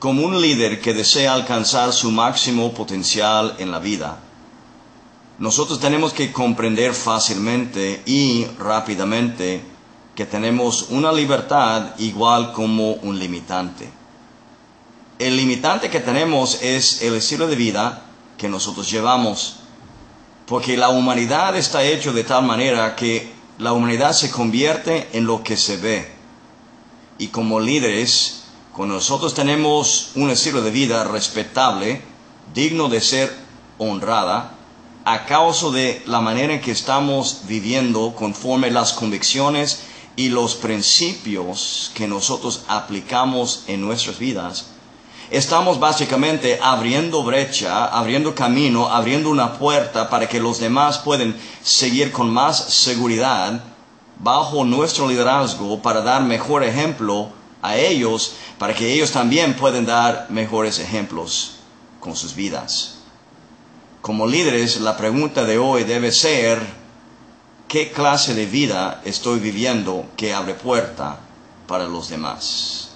como un líder que desea alcanzar su máximo potencial en la vida, nosotros tenemos que comprender fácilmente y rápidamente que tenemos una libertad igual como un limitante. El limitante que tenemos es el estilo de vida que nosotros llevamos, porque la humanidad está hecho de tal manera que la humanidad se convierte en lo que se ve. Y como líderes, cuando nosotros tenemos un estilo de vida respetable, digno de ser honrada, a causa de la manera en que estamos viviendo conforme las convicciones y los principios que nosotros aplicamos en nuestras vidas, estamos básicamente abriendo brecha, abriendo camino, abriendo una puerta para que los demás puedan seguir con más seguridad bajo nuestro liderazgo para dar mejor ejemplo a ellos para que ellos también puedan dar mejores ejemplos con sus vidas. Como líderes, la pregunta de hoy debe ser, ¿qué clase de vida estoy viviendo que abre puerta para los demás?